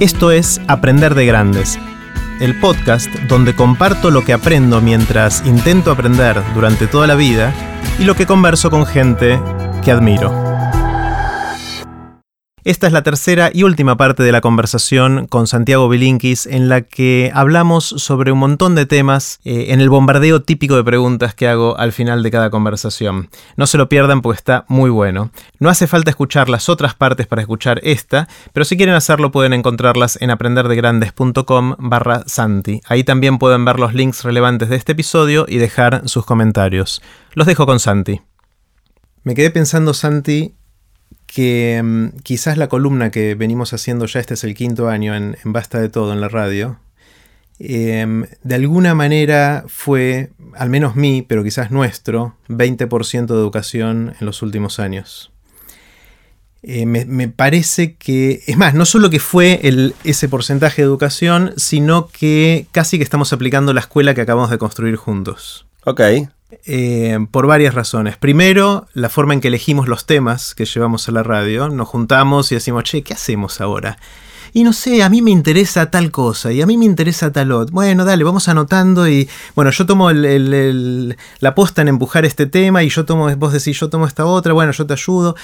Esto es Aprender de Grandes, el podcast donde comparto lo que aprendo mientras intento aprender durante toda la vida y lo que converso con gente que admiro. Esta es la tercera y última parte de la conversación con Santiago Bilinkis en la que hablamos sobre un montón de temas eh, en el bombardeo típico de preguntas que hago al final de cada conversación. No se lo pierdan porque está muy bueno. No hace falta escuchar las otras partes para escuchar esta, pero si quieren hacerlo pueden encontrarlas en aprenderdegrandes.com barra Santi. Ahí también pueden ver los links relevantes de este episodio y dejar sus comentarios. Los dejo con Santi. Me quedé pensando, Santi, que mm, quizás la columna que venimos haciendo ya, este es el quinto año en, Basta de Todo en la radio, em, de alguna manera fue, al menos mí, pero quizás nuestro, 20% de educación en los últimos años. Eh, me, parece que, es más, no solo que fue el, ese porcentaje de educación, sino que casi que estamos aplicando la escuela que acabamos de construir juntos. Ok. Eh, por varias razones. Primero, la forma en que elegimos los temas que llevamos a la radio. Nos juntamos y decimos, che, ¿qué hacemos ahora? Y no sé, a mí me interesa tal cosa y a mí me interesa tal otro. Bueno, dale, vamos anotando y bueno, yo tomo la posta en empujar este tema y yo tomo, vos decís, yo tomo esta otra, bueno, yo te ayudo.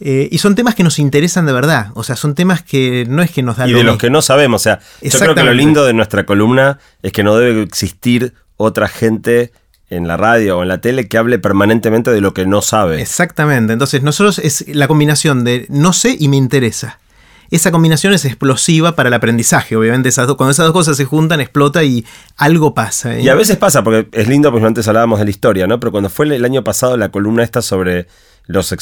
Eh, y son temas que nos interesan de verdad. O sea, son temas que no es que nos dan. Y de los que no sabemos. O sea, yo creo que lo lindo de nuestra columna es que no debe existir otra gente en la radio o en la tele que hable permanentemente de lo que no sabe. Exactamente. Entonces, nosotros es la combinación de no sé y me interesa. Esa combinación es explosiva para el aprendizaje. Obviamente, esas cuando esas dos cosas se juntan, explota y algo pasa. ¿eh? Y a veces pasa, porque es lindo, porque antes hablábamos de la historia, ¿no? Pero cuando fue el, año pasado la columna esta sobre los,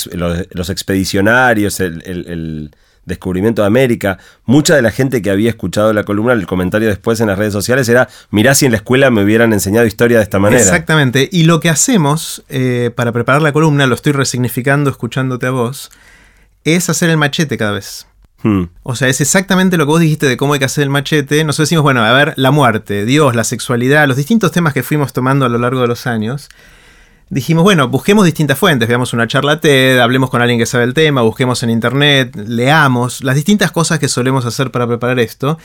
los, expedicionarios, el descubrimiento de América. Mucha de la gente que había escuchado la columna, el comentario después en las redes sociales era, mirá si en la escuela me hubieran enseñado historia de esta manera. Exactamente. Y lo que hacemos eh, para preparar la columna, lo estoy resignificando escuchándote a vos, es hacer el machete cada vez. Hmm. O sea, es exactamente lo que vos dijiste de cómo hay que hacer el machete. Nosotros decimos, bueno, a ver, la muerte, Dios, la sexualidad, los distintos temas que fuimos tomando a lo largo de los años dijimos, bueno, busquemos distintas fuentes, veamos una charla TED, hablemos con alguien que sabe el tema, busquemos en internet, leamos, las distintas cosas que solemos hacer para preparar esto.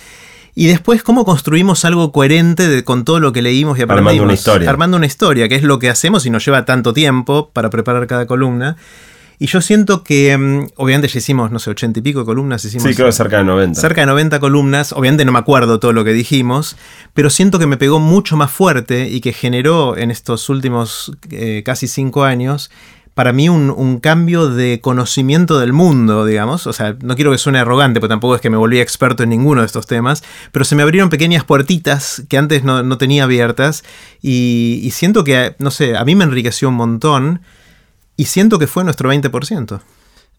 Y después, cómo construimos algo coherente con todo lo que leímos y aprendimos. Armando una historia. Armando una historia, que es lo que hacemos y nos lleva tanto tiempo para preparar cada columna. Y yo siento que, mm, obviamente ya hicimos, no sé, ochenta y pico columnas. Hicimos, sí, creo que cerca de 90. Cerca de 90 columnas. Obviamente no me acuerdo todo lo que dijimos, pero siento que me pegó mucho más fuerte y que generó en estos últimos eh, casi cinco años para mí un, cambio de conocimiento del mundo, digamos. O sea, no quiero que suene arrogante, porque tampoco es que me volví experto en ninguno de estos temas, pero se me abrieron pequeñas puertitas que antes no, tenía abiertas y, y, siento que, no sé, a mí me enriqueció un montón y siento que fue nuestro 20%.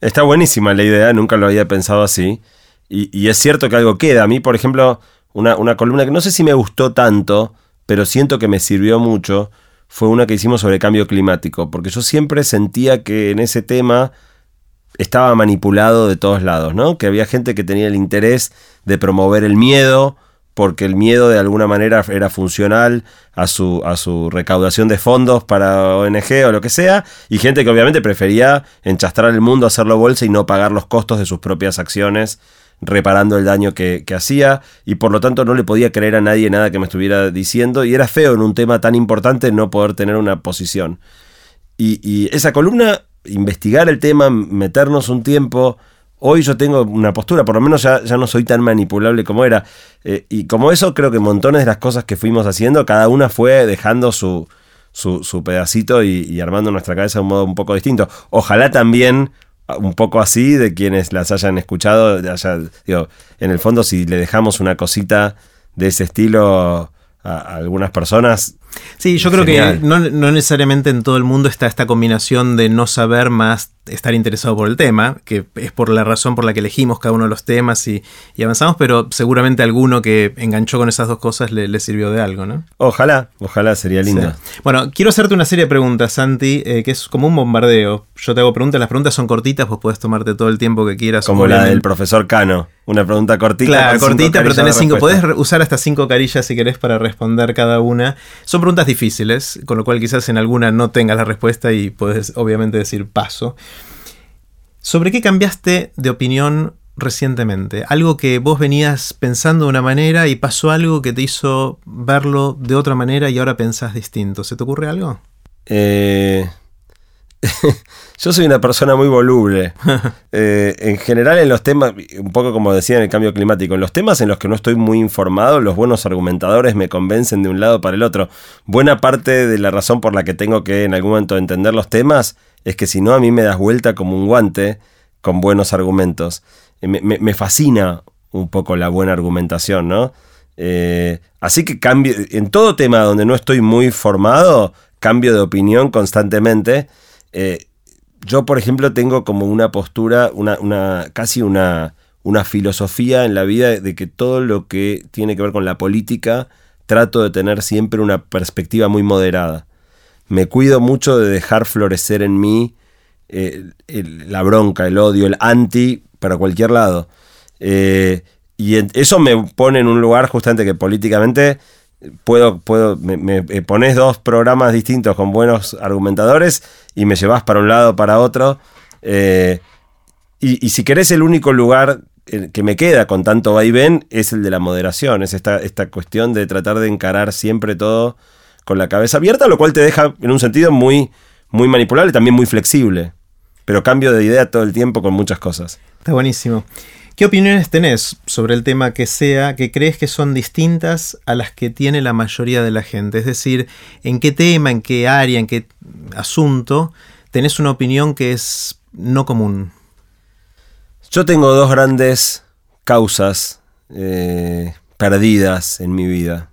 Está buenísima la idea, nunca lo había pensado así. Y, es cierto que algo queda. A mí, por ejemplo, una, una, columna que no sé si me gustó tanto, pero siento que me sirvió mucho, fue una que hicimos sobre cambio climático. Porque yo siempre sentía que en ese tema estaba manipulado de todos lados, ¿no? Que había gente que tenía el interés de promover el miedo, porque el miedo de alguna manera era funcional a su, a su recaudación de fondos para ONG o lo que sea, y gente que obviamente prefería enchastrar el mundo, hacerlo bolsa y no pagar los costos de sus propias acciones reparando el daño que, hacía y por lo tanto no le podía creer a nadie nada que me estuviera diciendo y era feo en un tema tan importante no poder tener una posición. Y, y esa columna, investigar el tema, meternos un tiempo, Hoy yo tengo una postura, por lo menos ya, no soy tan manipulable como era. Eh, y como eso, creo que montones de las cosas que fuimos haciendo, cada una fue dejando su, su, pedacito y, armando nuestra cabeza de un modo un poco distinto. Ojalá también ah, un poco así de quienes las hayan escuchado, digo, en el fondo si le dejamos una cosita de ese estilo a algunas personas, Sí, yo creo que no, necesariamente en todo el mundo está esta combinación de no saber más estar interesado por el tema, que es por la razón por la que elegimos cada uno de los temas y, avanzamos, pero seguramente alguno que enganchó con esas dos cosas le, sirvió de algo, ¿no? Ojalá, ojalá sería lindo. Bueno, quiero hacerte una serie de preguntas, Santi, eh, que es como un bombardeo. Yo te hago preguntas, las preguntas son cortitas, vos puedes tomarte todo el tiempo que quieras. Como la del profesor Cano, una pregunta cortita. Claro, cortita, pero tenés cinco. Podés usar hasta cinco carillas si querés para responder cada una. Son preguntas difíciles, con lo cual quizás en alguna no tengas la respuesta y puedes obviamente decir paso. ¿Sobre qué cambiaste de opinión recientemente? Algo que vos venías pensando de una manera y pasó algo que te hizo verlo de otra manera y ahora pensás distinto. ¿Se te ocurre algo? Eh, yo soy una persona muy voluble. Eh, en general en los temas, un poco como decía en el cambio climático, en los temas en los que no estoy muy informado, los buenos argumentadores me convencen de un lado para el otro. Buena parte de la razón por la que tengo que en algún momento entender los temas es que si no a mí me das vuelta como un guante con buenos argumentos. Eh, me, fascina un poco la buena argumentación, ¿no? Eh, así que cambio, en todo tema donde no estoy muy formado, cambio de opinión constantemente. Eh, yo, por ejemplo, tengo como una postura, una, casi una, una filosofía en la vida de que todo lo que tiene que ver con la política trato de tener siempre una perspectiva muy moderada. Me cuido mucho de dejar florecer en mí eh, la bronca, el odio, el anti para cualquier lado. Eh, y eso me pone en un lugar justamente que políticamente puedo, puedo, me, pones dos programas distintos con buenos argumentadores y me llevas para un lado para otro. Eh, y, si querés, el único lugar que me queda con tanto vaivén es el de la moderación, es esta, esta cuestión de tratar de encarar siempre todo con la cabeza abierta, lo cual te deja en un sentido muy, muy manipulable también muy flexible. Pero cambio de idea todo el tiempo con muchas cosas. Está buenísimo. ¿Qué opiniones tenés sobre el tema que sea que crees que son distintas a las que tiene la mayoría de la gente? Es decir, ¿en qué tema, en qué área, en qué asunto tenés una opinión que es no común? Yo tengo dos grandes causas eh, perdidas en mi vida.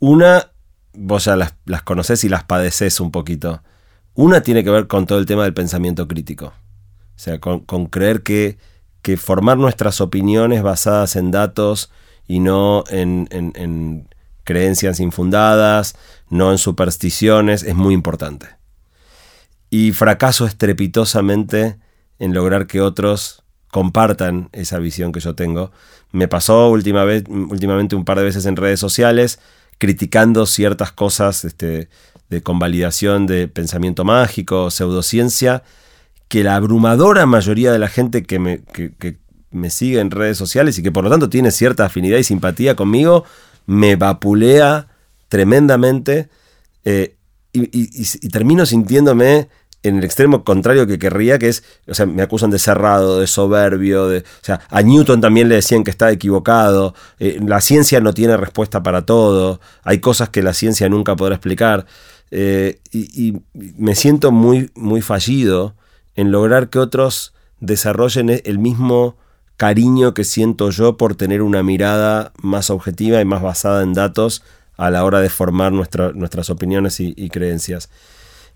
Una, vos ya las, las conocés y las padeces un poquito. Una tiene que ver con todo el tema del pensamiento crítico. O sea, con creer que que formar nuestras opiniones basadas en datos y no en, creencias infundadas, no en supersticiones, es muy importante. Y fracaso estrepitosamente en lograr que otros compartan esa visión que yo tengo. Me pasó última vez, últimamente un par de veces en redes sociales criticando ciertas cosas este, de convalidación de pensamiento mágico, pseudociencia, que la abrumadora mayoría de la gente que me, me sigue en redes sociales y que por lo tanto tiene cierta afinidad y simpatía conmigo, me vapulea tremendamente eh, y, termino sintiéndome en el extremo contrario que querría, que es, o sea, me acusan de cerrado, de soberbio, de, o sea, a Newton también le decían que está equivocado, eh, la ciencia no tiene respuesta para todo, hay cosas que la ciencia nunca podrá explicar, eh, y, y, me siento muy, muy fallido en lograr que otros desarrollen e-, el mismo cariño que siento yo por tener una mirada más objetiva y más basada en datos a la hora de formar nuestras opiniones y, creencias.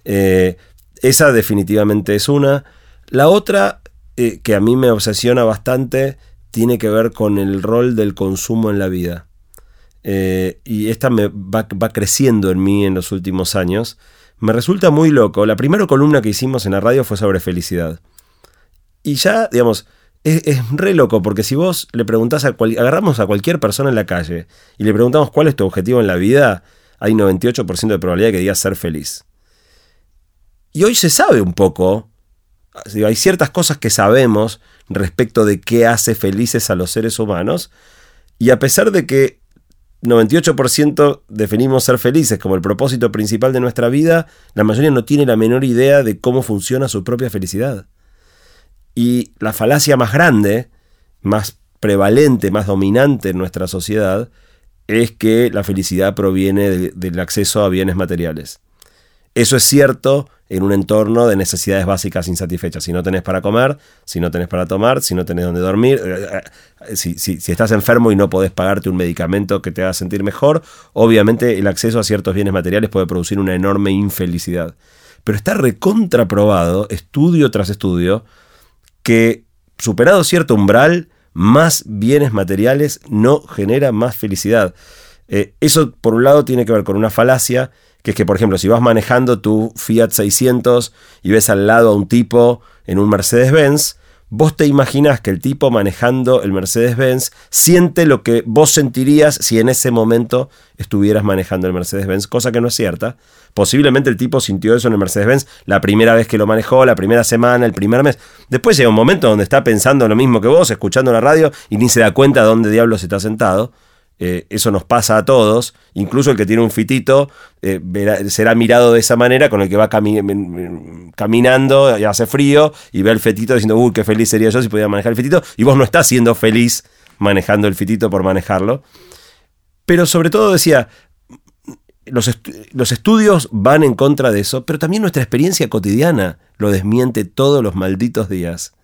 Eh, esa definitivamente es una. La otra, eh, que a mí me obsesiona bastante, tiene que ver con el rol del consumo en la vida. Eh, y esta me va, va, creciendo en mí en los últimos años me resulta muy loco. La primera columna que hicimos en la radio fue sobre felicidad. Y ya, digamos, es, re loco, porque si vos le preguntás a agarramos a cualquier persona en la calle y le preguntamos cuál es tu objetivo en la vida, hay 98% de probabilidad de que digas ser feliz. Y hoy se sabe un poco, hay ciertas cosas que sabemos respecto de qué hace felices a los seres humanos, y a pesar de que 98% definimos ser felices como el propósito principal de nuestra vida, la mayoría no tiene la menor idea de cómo funciona su propia felicidad. Y la falacia más grande, más prevalente, más dominante en nuestra sociedad, es que la felicidad proviene del acceso a bienes materiales. Eso es cierto en un entorno de necesidades básicas insatisfechas. Si no tenés para comer, si no tenés para tomar, si no tenés donde dormir, eh, eh, si, estás enfermo y no podés pagarte un medicamento que te haga sentir mejor, obviamente el acceso a ciertos bienes materiales puede producir una enorme infelicidad. Pero está recontraprobado, estudio tras estudio, que superado cierto umbral, más bienes materiales no genera más felicidad. Eh, eso, por un lado, tiene que ver con una falacia que es que, por ejemplo, si vas manejando tu Fiat 600 y ves al lado a un tipo en un Mercedes-Benz, vos te imaginás que el tipo manejando el Mercedes-Benz siente lo que vos sentirías si en ese momento estuvieras manejando el Mercedes-Benz, cosa que no es cierta, Posiblemente el tipo sintió eso en el Mercedes-Benz la primera vez que lo manejó, la primera semana, el primer mes. Después llega un momento donde está pensando lo mismo que vos, escuchando la radio y ni se da cuenta de dónde diablos está sentado. Eh, eso nos pasa a todos, incluso el que tiene un fitito eh, será mirado de esa manera con el que va caminando y hace frío y ve el fetito diciendo, uy, qué feliz sería yo si pudiera manejar el fitito, y vos no estás siendo feliz manejando el fitito por manejarlo. Pero sobre todo decía, los, los estudios van en contra de eso, pero también nuestra experiencia cotidiana lo desmiente todos los malditos días.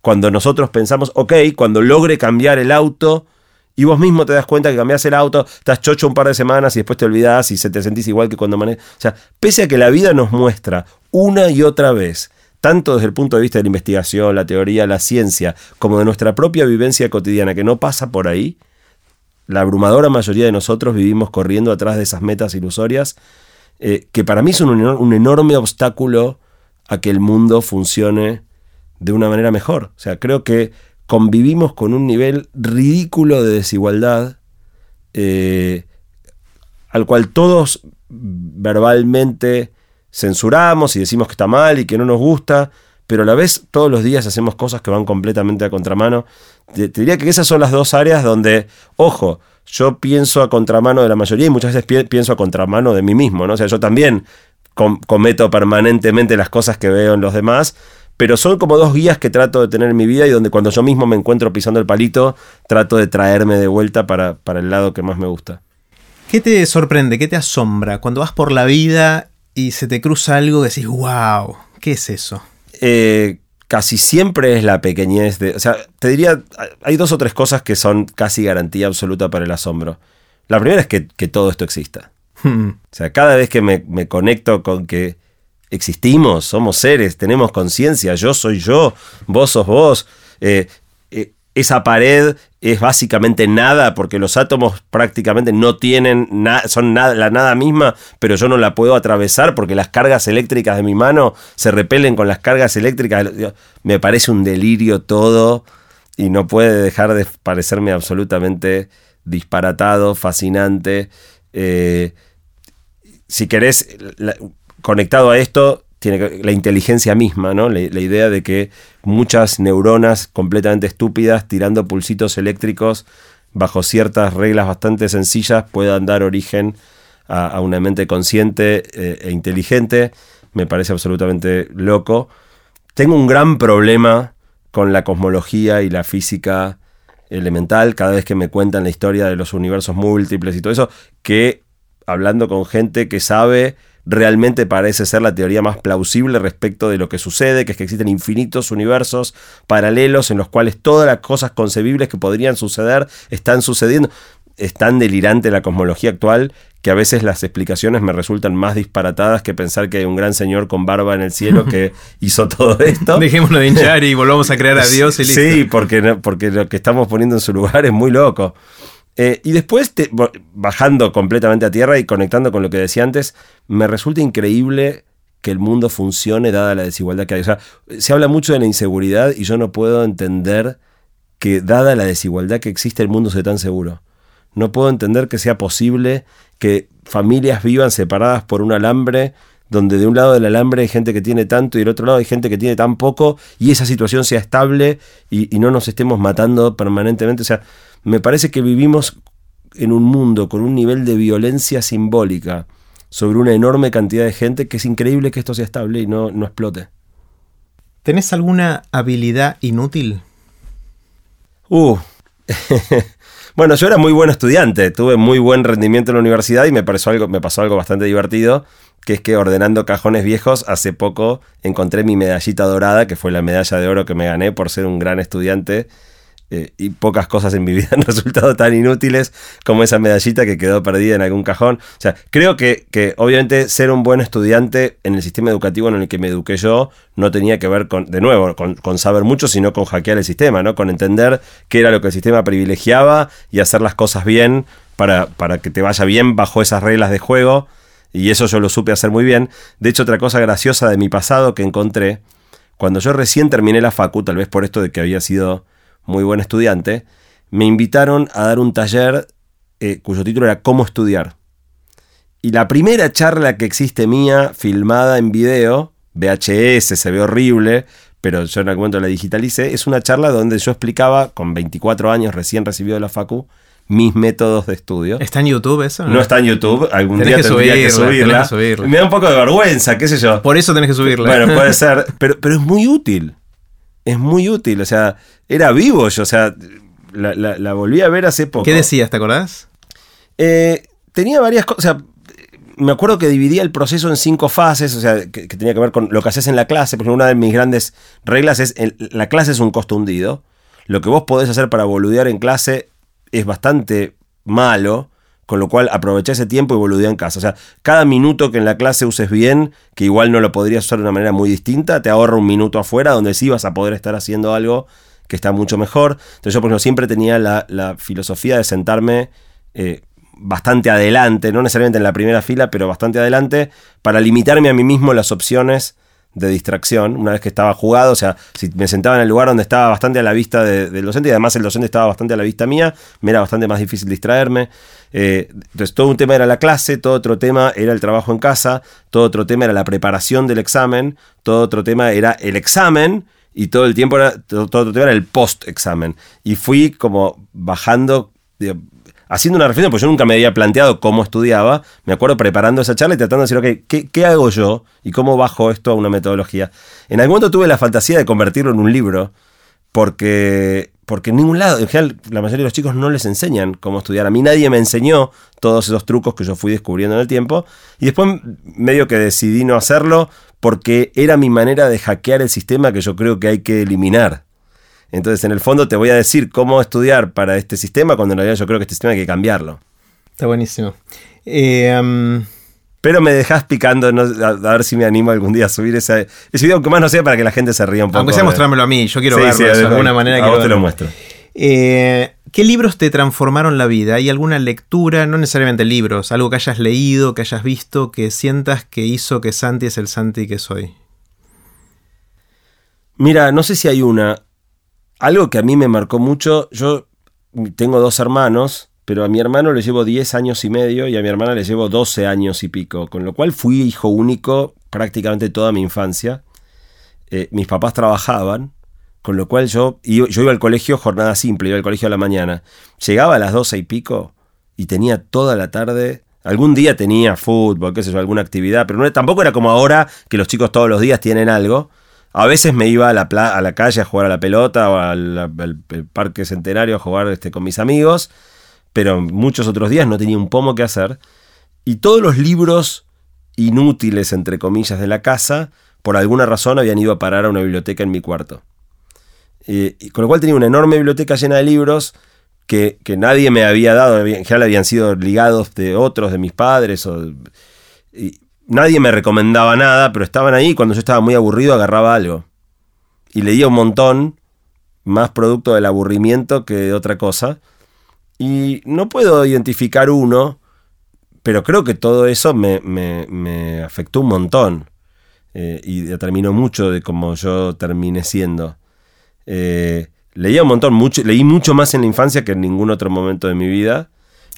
Cuando nosotros pensamos, ok, cuando logre cambiar el auto, y vos mismo te das cuenta que cambias el auto, estás chocho un par de semanas y después te olvidás y se te sentís igual que cuando manejas. O sea, pese a que la vida nos muestra una y otra vez, tanto desde el punto de vista de la investigación, la teoría, la ciencia, como de nuestra propia vivencia cotidiana, que no pasa por ahí, la abrumadora mayoría de nosotros vivimos corriendo atrás de esas metas ilusorias, eh, que para mí son un enorme obstáculo a que el mundo funcione de una manera mejor. O sea, creo que convivimos con un nivel ridículo de desigualdad eh, al cual todos verbalmente censuramos y decimos que está mal y que no nos gusta, pero a la vez todos los días hacemos cosas que van completamente a contramano. Te, diría que esas son las dos áreas donde, ojo, yo pienso a contramano de la mayoría y muchas veces pienso a contramano de mí mismo, ¿no? O sea, yo también cometo permanentemente las cosas que veo en los demás, pero son como dos guías que trato de tener en mi vida y donde cuando yo mismo me encuentro pisando el palito, trato de traerme de vuelta para, para el lado que más me gusta. ¿Qué te sorprende? ¿Qué te asombra cuando vas por la vida y se te cruza algo que decís, wow, ¿qué es eso? Eh, casi siempre es la pequeñez de... O sea, te diría, hay dos o tres cosas que son casi garantía absoluta para el asombro. La primera es que, todo esto exista. Hmm. O sea, cada vez que me, me conecto con que existimos, somos seres, tenemos conciencia, yo soy yo, vos sos vos. Eh, eh, esa pared es básicamente nada porque los átomos prácticamente no tienen nada, son la nada misma, pero yo no la puedo atravesar porque las cargas eléctricas de mi mano se repelen con las cargas eléctricas. Me parece un delirio todo y no puede dejar de parecerme absolutamente disparatado, fascinante. Eh, si querés, conectado a esto, tiene la inteligencia misma, ¿no? La, idea de que muchas neuronas completamente estúpidas tirando pulsitos eléctricos bajo ciertas reglas bastante sencillas puedan dar origen a, una mente consciente eh, e inteligente, me parece absolutamente loco. Tengo un gran problema con la cosmología y la física elemental cada vez que me cuentan la historia de los universos múltiples y todo eso, que hablando con gente que sabe realmente parece ser la teoría más plausible respecto de lo que sucede, que es que existen infinitos universos paralelos en los cuales todas las cosas concebibles que podrían suceder están sucediendo. Es tan delirante la cosmología actual que a veces las explicaciones me resultan más disparatadas que pensar que hay un gran señor con barba en el cielo que hizo todo esto. Dejémonos de hinchar y volvamos a crear a Dios y listo. Sí, porque, porque lo que estamos poniendo en su lugar es muy loco. Eh, y después, bajando completamente a tierra y conectando con lo que decía antes, me resulta increíble que el mundo funcione dada la desigualdad que hay. O sea, se habla mucho de la inseguridad y yo no puedo entender que dada la desigualdad que existe el mundo sea tan seguro. No puedo entender que sea posible que familias vivan separadas por un alambre donde de un lado del alambre hay gente que tiene tanto y del otro lado hay gente que tiene tan poco y esa situación sea estable y, y no nos estemos matando permanentemente. O sea, me parece que vivimos en un mundo con un nivel de violencia simbólica sobre una enorme cantidad de gente que es increíble que esto sea estable y no, no explote. ¿Tenés alguna habilidad inútil? Uh. bueno, yo era muy buen estudiante, tuve muy buen rendimiento en la universidad y me, algo, me pasó algo bastante divertido, que es que ordenando cajones viejos, hace poco encontré mi medallita dorada, que fue la medalla de oro que me gané por ser un gran estudiante eh, y pocas cosas en mi vida han resultado tan inútiles como esa medallita que quedó perdida en algún cajón. O sea, creo que, que, obviamente ser un buen estudiante en el sistema educativo en el que me eduqué yo no tenía que ver con, de nuevo, con, saber mucho, sino con hackear el sistema, ¿no? Con entender qué era lo que el sistema privilegiaba y hacer las cosas bien para, para que te vaya bien bajo esas reglas de juego. Y eso yo lo supe hacer muy bien. De hecho, otra cosa graciosa de mi pasado que encontré, cuando yo recién terminé la facu, tal vez por esto de que había sido muy buen estudiante, me invitaron a dar un taller eh, cuyo título era Cómo estudiar. Y la primera charla que existe mía, filmada en video, VHS, se ve horrible, pero yo en algún momento la digitalicé, es una charla donde yo explicaba, con 24 años recién recibido de la Facu, mis métodos de estudio. ¿Está en YouTube eso? No, está en YouTube, algún día que tendría que subirla. Me da un poco de vergüenza, qué sé yo. Por eso tenés que subirla. Bueno, puede ser, pero, pero es muy útil. Es muy útil, o sea, era vivo yo, o sea, la, volví a ver hace poco. ¿Qué decías, te acordás? Eh, tenía varias cosas, me acuerdo que dividía el proceso en cinco fases, o sea, que, tenía que ver con lo que haces en la clase. Porque una de mis grandes reglas es: la clase es un costo hundido. Lo que vos podés hacer para boludear en clase es bastante malo, con lo cual aprovecha ese tiempo y boludea en casa. O sea, cada minuto que en la clase uses bien, que igual no lo podrías usar de una manera muy distinta, te ahorra un minuto afuera donde sí vas a poder estar haciendo algo que está mucho mejor. Entonces, yo, por ejemplo, siempre tenía la, filosofía de sentarme. Eh, bastante adelante, no necesariamente en la primera fila, pero bastante adelante, para limitarme a mí mismo las opciones de distracción una vez que estaba jugado. O sea, si me sentaba en el lugar donde estaba bastante a la vista del docente y además el docente estaba bastante a la vista mía, me era bastante más difícil distraerme. Eh, entonces, todo un tema era la clase, todo otro tema era el trabajo en casa, todo otro tema era la preparación del examen, todo otro tema era el examen. Y todo el tiempo era, todo, otro tema era el post-examen. Y fui como bajando, haciendo una reflexión, porque yo nunca me había planteado cómo estudiaba, me acuerdo preparando esa charla y tratando de decir, ok, ¿qué, hago yo y cómo bajo esto a una metodología? En algún momento tuve la fantasía de convertirlo en un libro, porque, porque en ningún lado, en general, la mayoría de los chicos no les enseñan cómo estudiar. A mí nadie me enseñó todos esos trucos que yo fui descubriendo en el tiempo, y después medio que decidí no hacerlo porque era mi manera de hackear el sistema que yo creo que hay que eliminar. Entonces, en el fondo te voy a decir cómo estudiar para este sistema, cuando en realidad yo creo que este sistema hay que cambiarlo. Está buenísimo. Eh, Pero me dejas picando a, ver si me animo algún día a subir ese, ese video, aunque más no sea para que la gente se ría un poco. Aunque sea mostrármelo a mí, yo quiero verlo de alguna manera. A vos te lo muestro. Eh, ¿Qué libros te transformaron la vida? ¿Hay alguna lectura, no necesariamente libros, algo que hayas leído, que hayas visto, que sientas que hizo que Santi es el Santi que soy? Mira, no sé si hay una algo que a mí me marcó mucho, yo tengo dos hermanos, pero a mi hermano le llevo 10 años y medio y a mi hermana le llevo 12 años y pico, con lo cual fui hijo único prácticamente toda mi infancia. Eh, mis papás trabajaban, con lo cual yo, yo iba al colegio jornada simple, iba al colegio a la mañana. Llegaba a las 12 y pico y tenía toda la tarde Algún día tenía fútbol, qué sé yo, alguna actividad, pero no, tampoco era como ahora que los chicos todos los días tienen algo. A veces me iba a la, a la calle a jugar a la pelota o al, parque centenario a jugar este, con mis amigos, pero muchos otros días no tenía un pomo que hacer. Y todos los libros inútiles, entre comillas, de la casa, por alguna razón habían ido a parar a una biblioteca en mi cuarto. y con lo cual tenía una enorme biblioteca llena de libros que, nadie me había dado, en general habían sido ligados de otros, de mis padres, o, nadie me recomendaba nada, pero estaban ahí. Cuando yo estaba muy aburrido, agarraba algo. Y leía un montón, más producto del aburrimiento que de otra cosa. Y no puedo identificar uno, pero creo que todo eso me, afectó un montón. Eh, y determinó mucho de cómo yo terminé siendo. Eh, leía un montón, mucho, leí mucho más en la infancia que en ningún otro momento de mi vida.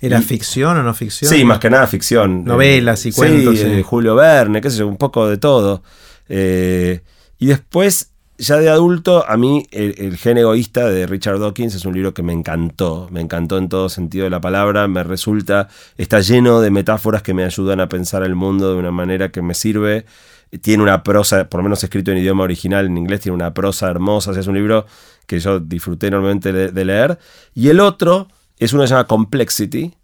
¿Era ficción o no ficción? Sí, más que nada ficción. Novelas y cuentos. Sí, Julio Verne, qué sé yo, un poco de todo. Eh, y después, ya de adulto, a mí el, el, gen egoísta de Richard Dawkins es un libro que me encantó, me encantó en todo sentido de la palabra, me resulta, está lleno de metáforas que me ayudan a pensar el mundo de una manera que me sirve. Tiene una prosa, por lo menos escrito en idioma original, en inglés, tiene una prosa hermosa, es un libro que yo disfruté enormemente de leer. Y el otro es una que se llama Complexity,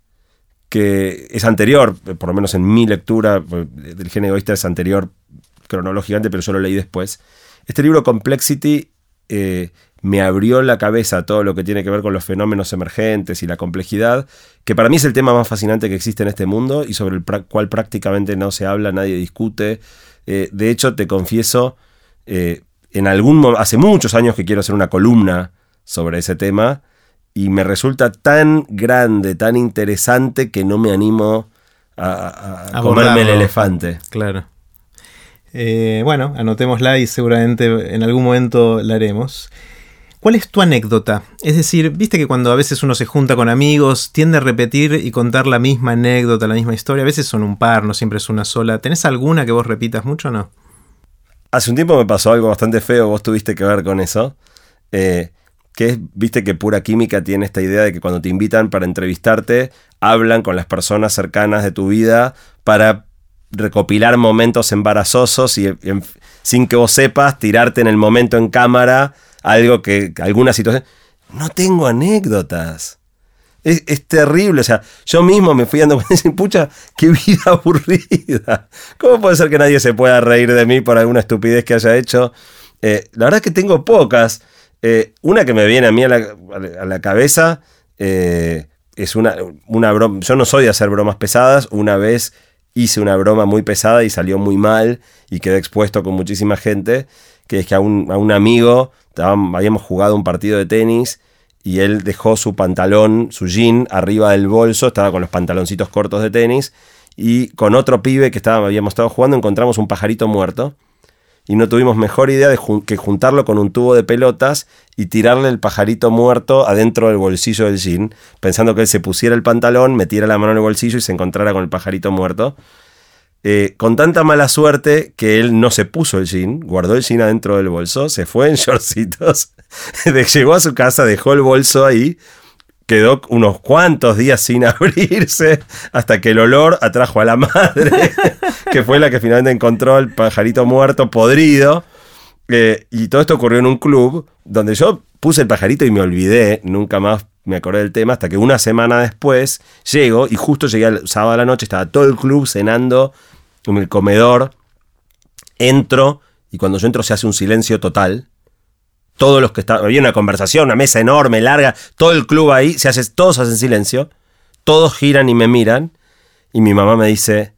que es anterior, por lo menos en mi lectura del género egoísta es anterior cronológicamente, pero yo lo leí después. Este libro Complexity eh, me abrió la cabeza a todo lo que tiene que ver con los fenómenos emergentes y la complejidad, que para mí es el tema más fascinante que existe en este mundo y sobre el cual prácticamente no se habla, nadie discute. Eh, de hecho, te confieso, eh, en algún hace muchos años que quiero hacer una columna sobre ese tema y me resulta tan grande, tan interesante que no me animo a, comerme el elefante. Claro. Eh, bueno, anotémosla y seguramente en algún momento la haremos. ¿Cuál es tu anécdota? Es decir, viste que cuando a veces uno se junta con amigos, tiende a repetir y contar la misma anécdota, la misma historia. A veces son un par, no siempre es una sola. ¿Tenés alguna que vos repitas mucho o no? Hace un tiempo me pasó algo bastante feo, vos tuviste que ver con eso. Eh, que es, viste que pura química tiene esta idea de que cuando te invitan para entrevistarte, hablan con las personas cercanas de tu vida para recopilar momentos embarazosos y, sin que vos sepas, tirarte en el momento en cámara algo que, alguna situación. No tengo anécdotas. Es, terrible, o sea, yo mismo me fui dando cuenta pucha, qué vida aburrida. ¿Cómo puede ser que nadie se pueda reír de mí por alguna estupidez que haya hecho? Eh, la verdad es que tengo pocas. Eh, una que me viene a mí a la, cabeza eh, es una, una broma. Yo no soy de hacer bromas pesadas. Una vez hice una broma muy pesada y salió muy mal y quedé expuesto con muchísima gente. Que es que a un, a un amigo habíamos jugado un partido de tenis y él dejó su pantalón, su jean, arriba del bolso, estaba con los pantaloncitos cortos de tenis, y con otro pibe que estaba, habíamos estado jugando encontramos un pajarito muerto, y no tuvimos mejor idea de que juntarlo con un tubo de pelotas y tirarle el pajarito muerto adentro del bolsillo del jean, pensando que él se pusiera el pantalón, metiera la mano en el bolsillo y se encontrara con el pajarito muerto. Eh, con tanta mala suerte que él no se puso el jean, guardó el jean adentro del bolso, se fue en shortcitos, llegó a su casa, dejó el bolso ahí, quedó unos cuantos días sin abrirse hasta que el olor atrajo a la madre, que fue la que finalmente encontró el pajarito muerto, podrido. Eh, y todo esto ocurrió en un club donde yo puse el pajarito y me olvidé, nunca más me acordé del tema, hasta que una semana después llego y justo llegué el sábado a la noche, estaba todo el club cenando en el comedor, entro y cuando yo entro se hace un silencio total. Todos los que estaban, había una conversación, una mesa enorme, larga, todo el club ahí, se hace, todos hacen silencio, todos giran y me miran y mi mamá me dice,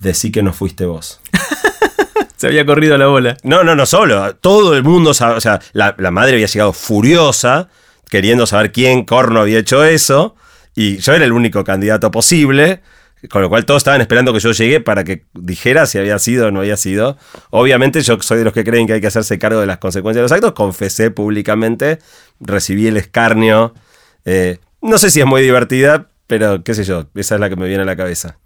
decí que no fuiste vos. se había corrido la bola. No, no, no solo, todo el mundo, o sea, la, la madre había llegado furiosa, queriendo saber quién corno había hecho eso, y yo era el único candidato posible. Con lo cual todos estaban esperando que yo llegue para que dijera si había sido o no había sido. Obviamente yo soy de los que creen que hay que hacerse cargo de las consecuencias de los actos. Confesé públicamente, recibí el escarnio. Eh, no sé si es muy divertida, pero qué sé yo, esa es la que me viene a la cabeza.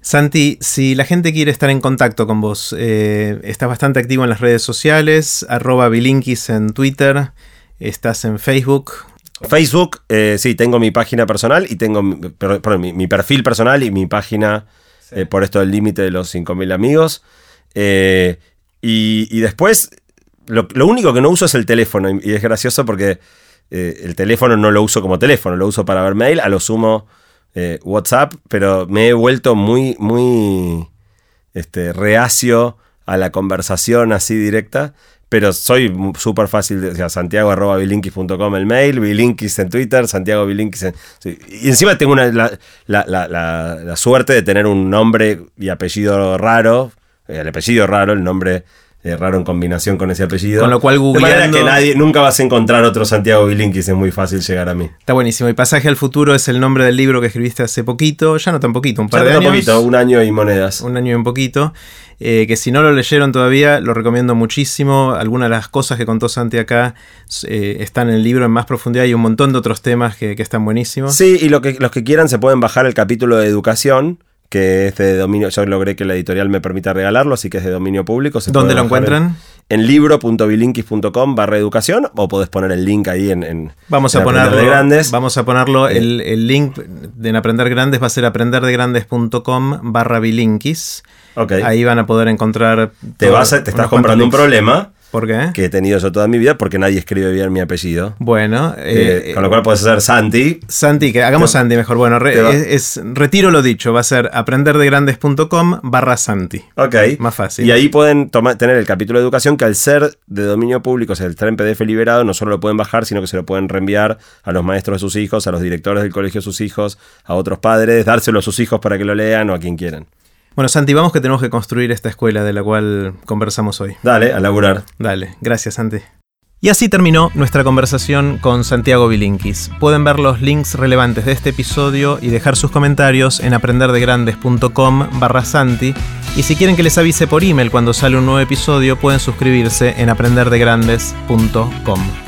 Santi, si la gente quiere estar en contacto con vos, eh, estás bastante activo en las redes sociales, arroba bilinkis en Twitter, estás en Facebook, Facebook, eh, sí, tengo mi página personal y tengo mi, perfil personal y mi página eh, por esto del límite de los 5.000 amigos. Eh, y, después, lo, único que no uso es el teléfono y, es gracioso porque el teléfono no lo uso como teléfono, lo uso para ver mail, a lo sumo WhatsApp, pero me he vuelto muy, muy este, reacio a la conversación así directa. Pero soy súper fácil, de, o sea, santiago arroba el mail, bilinkis en Twitter, santiago bilinkis en... Y encima tengo una, la, la, la, la, suerte de tener un nombre y apellido raro, el apellido raro, el nombre eh, raro en combinación con ese apellido. Con lo cual googleando... De manera que nadie, nunca vas a encontrar otro Santiago Bilinkis, es muy fácil llegar a mí. Está buenísimo. Y Pasaje al Futuro es el nombre del libro que escribiste hace poquito, ya no tan poquito, un par de años. poquito, un año y monedas. Un año y un poquito. Eh, que si no lo leyeron todavía, lo recomiendo muchísimo. Algunas de las cosas que contó Santi acá eh, están en el libro en más profundidad y un montón de otros temas que, están buenísimos. Sí, y lo que, los que quieran se pueden bajar el capítulo de educación que es de dominio, yo logré que la editorial me permita regalarlo, así que es de dominio público. ¿Dónde lo encuentran? En, libro.bilinkis.com barra educación, o podés poner el link ahí en, vamos a ponerlo, de Grandes. Vamos a ponerlo, eh. el, link de en Aprender Grandes va a ser aprenderdegrandes.com barra bilinkis. Ahí van a poder encontrar... Te, vas te estás comprando un problema ¿Por qué? Que he tenido yo toda mi vida porque nadie escribe bien mi apellido. Bueno. Eh, con lo cual puedes hacer Santi. Santi, que hagamos Santi mejor. Bueno, es, retiro lo dicho. Va a ser aprenderdegrandes.com barra Santi. Ok. Más fácil. Y ahí pueden tener el capítulo de educación que al ser de dominio público, o sea, el estar en PDF liberado, no solo lo pueden bajar, sino que se lo pueden reenviar a los maestros de sus hijos, a los directores del colegio de sus hijos, a otros padres, dárselo a sus hijos para que lo lean o a quien quieran. Bueno, Santi, vamos que tenemos que construir esta escuela de la cual conversamos hoy. Dale, a laburar. Dale, gracias, Santi. Y así terminó nuestra conversación con Santiago Bilinkis. Pueden ver los links relevantes de este episodio y dejar sus comentarios en aprenderdegrandes.com barra Santi. Y si quieren que les avise por email cuando sale un nuevo episodio, pueden suscribirse en aprenderdegrandes.com.